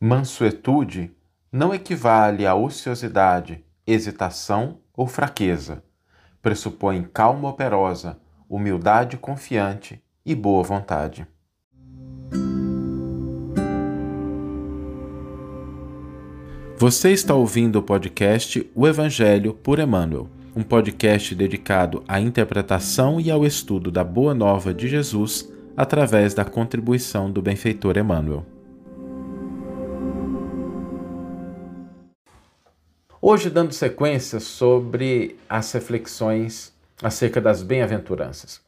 Mansuetude não equivale a ociosidade, hesitação ou fraqueza. Pressupõe calma operosa, humildade confiante e boa vontade. Você está ouvindo o podcast O Evangelho por Emmanuel, um podcast dedicado à interpretação e ao estudo da Boa Nova de Jesus através da contribuição do benfeitor Emmanuel. Hoje, dando sequência sobre as reflexões acerca das bem-aventuranças,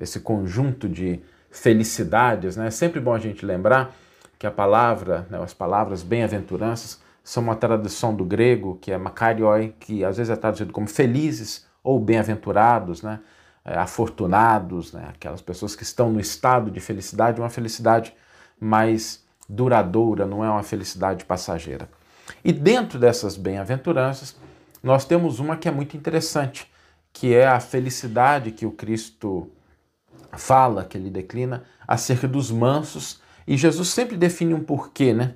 esse conjunto de felicidades, né? É sempre bom a gente lembrar que a palavra, né, as palavras bem-aventuranças, são uma tradução do grego que é makarioi, que às vezes é traduzido como felizes ou bem-aventurados, né? É, afortunados, né? aquelas pessoas que estão no estado de felicidade, uma felicidade mais duradoura, não é uma felicidade passageira. E dentro dessas bem-aventuranças, nós temos uma que é muito interessante, que é a felicidade que o Cristo fala, que ele declina, acerca dos mansos, e Jesus sempre define um porquê, né?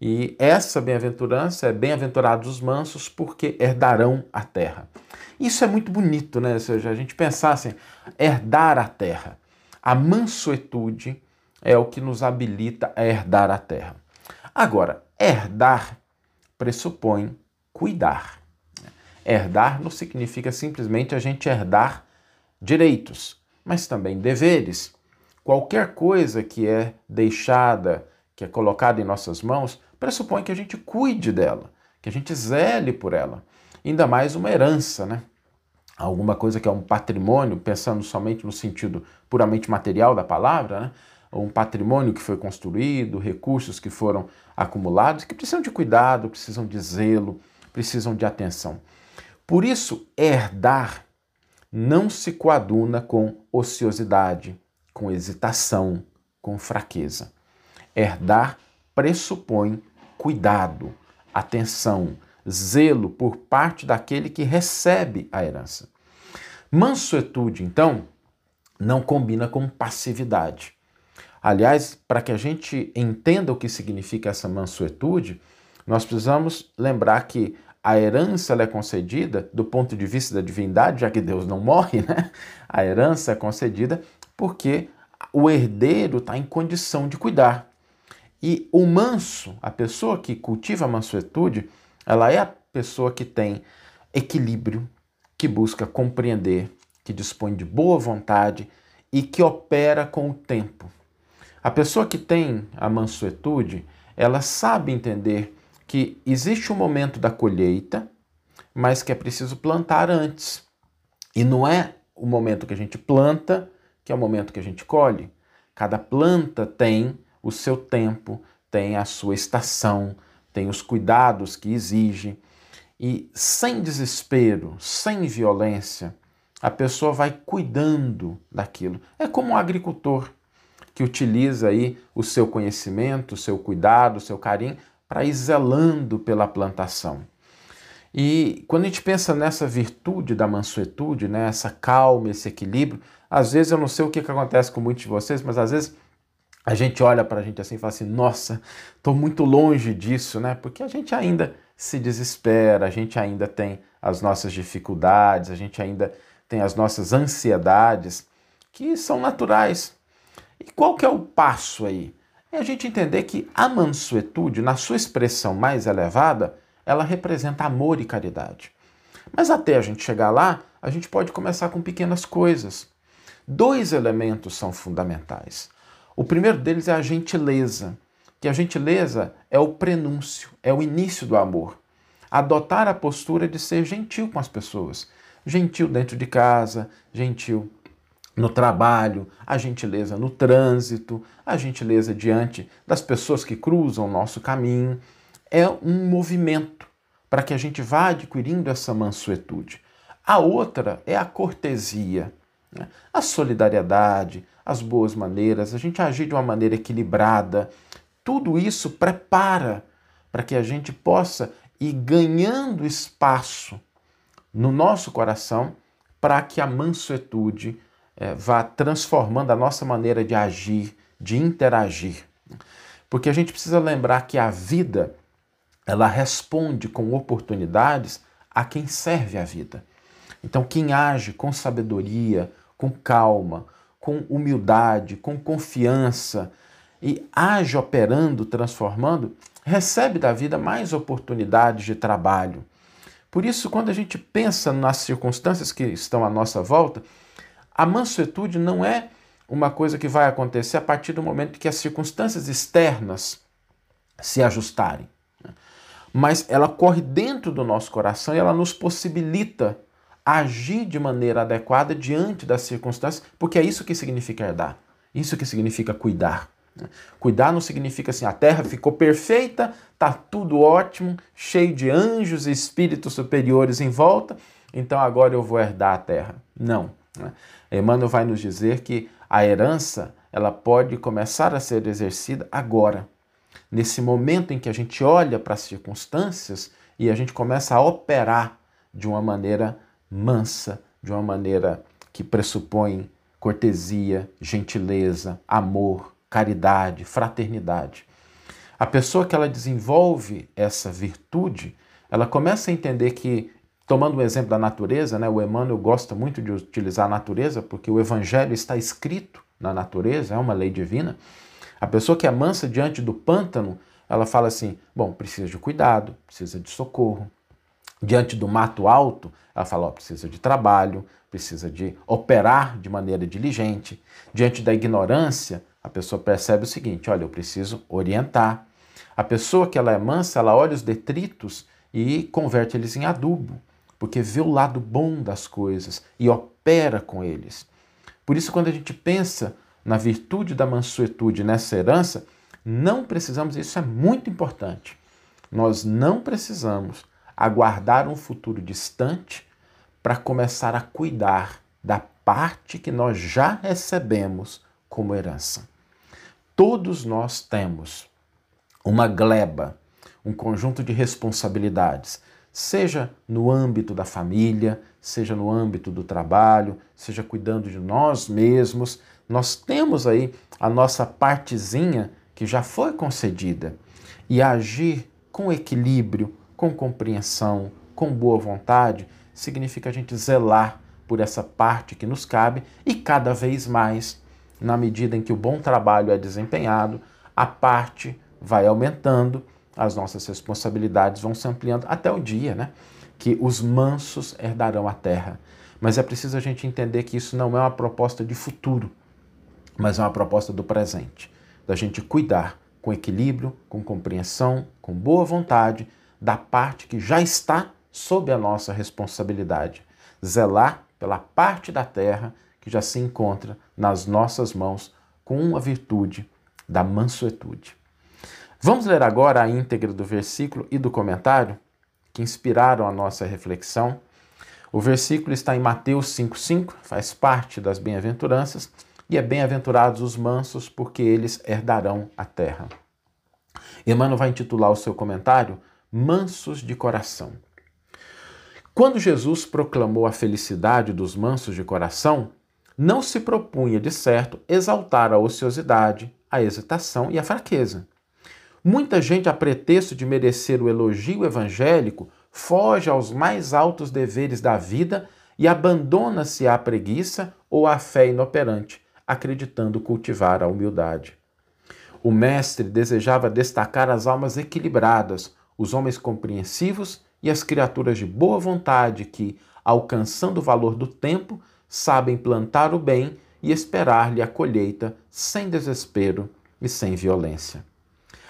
E essa bem-aventurança é bem-aventurados os mansos, porque herdarão a terra. Isso é muito bonito, né? Ou seja, a gente pensar assim, herdar a terra. A mansuetude é o que nos habilita a herdar a terra. Agora, herdar pressupõe cuidar. Herdar não significa simplesmente a gente herdar direitos, mas também deveres. Qualquer coisa que é deixada, que é colocada em nossas mãos, pressupõe que a gente cuide dela, que a gente zele por ela. Ainda mais uma herança, né? Alguma coisa que é um patrimônio, pensando somente no sentido puramente material da palavra, né? Um patrimônio que foi construído, recursos que foram acumulados, que precisam de cuidado, precisam de zelo, precisam de atenção. Por isso, herdar não se coaduna com ociosidade, com hesitação, com fraqueza. Herdar pressupõe cuidado, atenção, zelo por parte daquele que recebe a herança. Mansuetude, então, não combina com passividade. Aliás, para que a gente entenda o que significa essa mansuetude, nós precisamos lembrar que a herança é concedida do ponto de vista da divindade, já que Deus não morre, né? A herança é concedida porque o herdeiro está em condição de cuidar. E o manso, a pessoa que cultiva a mansuetude, ela é a pessoa que tem equilíbrio, que busca compreender, que dispõe de boa vontade e que opera com o tempo. A pessoa que tem a mansuetude, ela sabe entender que existe um momento da colheita, mas que é preciso plantar antes. E não é o momento que a gente planta que é o momento que a gente colhe. Cada planta tem o seu tempo, tem a sua estação, tem os cuidados que exige. E sem desespero, sem violência, a pessoa vai cuidando daquilo. É como um agricultor que utiliza aí o seu conhecimento, o seu cuidado, o seu carinho para ir zelando pela plantação. E quando a gente pensa nessa virtude da mansuetude, né, essa calma, esse equilíbrio, às vezes eu não sei o que, que acontece com muitos de vocês, mas às vezes a gente olha para a gente assim e fala assim: nossa, estou muito longe disso, né? Porque a gente ainda se desespera, a gente ainda tem as nossas dificuldades, a gente ainda tem as nossas ansiedades que são naturais. E qual que é o passo aí? É a gente entender que a mansuetude, na sua expressão mais elevada, ela representa amor e caridade. Mas até a gente chegar lá, a gente pode começar com pequenas coisas. Dois elementos são fundamentais. O primeiro deles é a gentileza, que a gentileza é o prenúncio, é o início do amor. Adotar a postura de ser gentil com as pessoas. Gentil dentro de casa, gentil no trabalho, a gentileza no trânsito, a gentileza diante das pessoas que cruzam o nosso caminho. É um movimento para que a gente vá adquirindo essa mansuetude. A outra é a cortesia, né? a solidariedade, as boas maneiras, a gente agir de uma maneira equilibrada. Tudo isso prepara para que a gente possa ir ganhando espaço no nosso coração para que a mansuetude é, vá transformando a nossa maneira de agir, de interagir. Porque a gente precisa lembrar que a vida, ela responde com oportunidades a quem serve a vida. Então, quem age com sabedoria, com calma, com humildade, com confiança e age operando, transformando, recebe da vida mais oportunidades de trabalho. Por isso, quando a gente pensa nas circunstâncias que estão à nossa volta, a mansuetude não é uma coisa que vai acontecer a partir do momento que as circunstâncias externas se ajustarem. Né? Mas ela corre dentro do nosso coração e ela nos possibilita agir de maneira adequada diante das circunstâncias, porque é isso que significa herdar, isso que significa cuidar. Né? Cuidar não significa assim, a terra ficou perfeita, tá tudo ótimo, cheio de anjos e espíritos superiores em volta, então agora eu vou herdar a terra. Não. Emmanuel vai nos dizer que a herança ela pode começar a ser exercida agora, nesse momento em que a gente olha para as circunstâncias e a gente começa a operar de uma maneira mansa, de uma maneira que pressupõe cortesia, gentileza, amor, caridade, fraternidade. A pessoa que ela desenvolve essa virtude, ela começa a entender que, tomando um exemplo da natureza, né, o Emmanuel gosta muito de utilizar a natureza, porque o evangelho está escrito na natureza, é uma lei divina. A pessoa que é mansa diante do pântano, ela fala assim: bom, precisa de cuidado, precisa de socorro. Diante do mato alto, ela fala: precisa de trabalho, precisa de operar de maneira diligente. Diante da ignorância, a pessoa percebe o seguinte: olha, eu preciso orientar. A pessoa que ela é mansa, ela olha os detritos e converte eles em adubo, porque vê o lado bom das coisas e opera com eles. Por isso, quando a gente pensa na virtude da mansuetude nessa herança, não precisamos, isso é muito importante, nós não precisamos aguardar um futuro distante para começar a cuidar da parte que nós já recebemos como herança. Todos nós temos uma gleba, um conjunto de responsabilidades, seja no âmbito da família, seja no âmbito do trabalho, seja cuidando de nós mesmos. Nós temos aí a nossa partezinha que já foi concedida e agir com equilíbrio, com compreensão, com boa vontade, significa a gente zelar por essa parte que nos cabe e cada vez mais, na medida em que o bom trabalho é desempenhado, a parte vai aumentando, as nossas responsabilidades vão se ampliando até o dia, né? Que os mansos herdarão a terra. Mas é preciso a gente entender que isso não é uma proposta de futuro, mas é uma proposta do presente, da gente cuidar com equilíbrio, com compreensão, com boa vontade da parte que já está sob a nossa responsabilidade. Zelar pela parte da terra que já se encontra nas nossas mãos com a virtude da mansuetude. Vamos ler agora a íntegra do versículo e do comentário que inspiraram a nossa reflexão. O versículo está em Mateus 5,5, faz parte das bem-aventuranças, e é bem-aventurados os mansos, porque eles herdarão a terra. Emmanuel vai intitular o seu comentário Mansos de Coração. Quando Jesus proclamou a felicidade dos mansos de coração, não se propunha, de certo, exaltar a ociosidade, a hesitação e a fraqueza. Muita gente, a pretexto de merecer o elogio evangélico, foge aos mais altos deveres da vida e abandona-se à preguiça ou à fé inoperante, acreditando cultivar a humildade. O Mestre desejava destacar as almas equilibradas, os homens compreensivos e as criaturas de boa vontade que, alcançando o valor do tempo, sabem plantar o bem e esperar-lhe a colheita sem desespero e sem violência.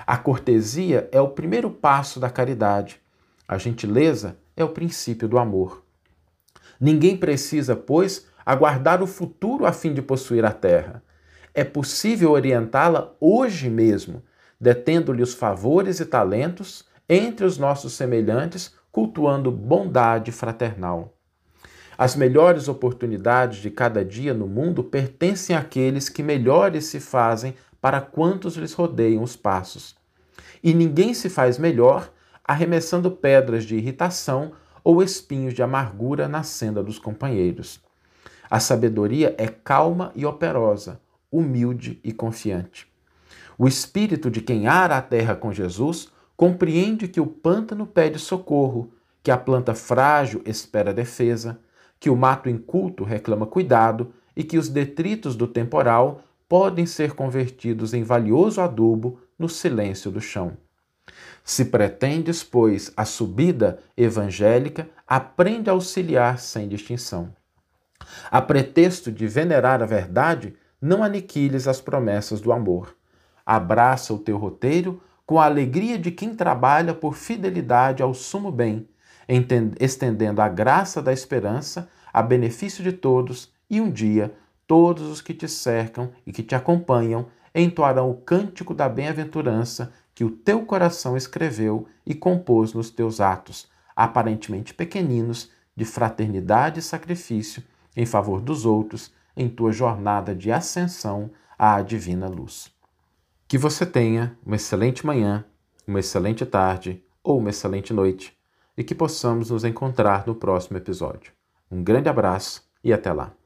A cortesia é o primeiro passo da caridade. A gentileza é o princípio do amor. Ninguém precisa, pois, aguardar o futuro a fim de possuir a terra. É possível orientá-la hoje mesmo, detendo-lhe os favores e talentos entre os nossos semelhantes cultuando bondade fraternal. As melhores oportunidades de cada dia no mundo pertencem àqueles que melhores se fazem para quantos lhes rodeiam os passos. E ninguém se faz melhor arremessando pedras de irritação ou espinhos de amargura na senda dos companheiros. A sabedoria é calma e operosa, humilde e confiante. O espírito de quem ara a terra com Jesus compreende que o pântano pede socorro, que a planta frágil espera defesa, que o mato inculto reclama cuidado e que os detritos do temporal podem ser convertidos em valioso adubo no silêncio do chão. Se pretendes, pois, a subida evangélica, aprende a auxiliar sem distinção. A pretexto de venerar a verdade, não aniquiles as promessas do amor. Abraça o teu roteiro com a alegria de quem trabalha por fidelidade ao sumo bem, estendendo a graça da esperança a benefício de todos, e um dia todos os que te cercam e que te acompanham entoarão o cântico da bem-aventurança que o teu coração escreveu e compôs nos teus atos, aparentemente pequeninos, de fraternidade e sacrifício em favor dos outros em tua jornada de ascensão à divina luz. Que você tenha uma excelente manhã, uma excelente tarde ou uma excelente noite e que possamos nos encontrar no próximo episódio. Um grande abraço e até lá!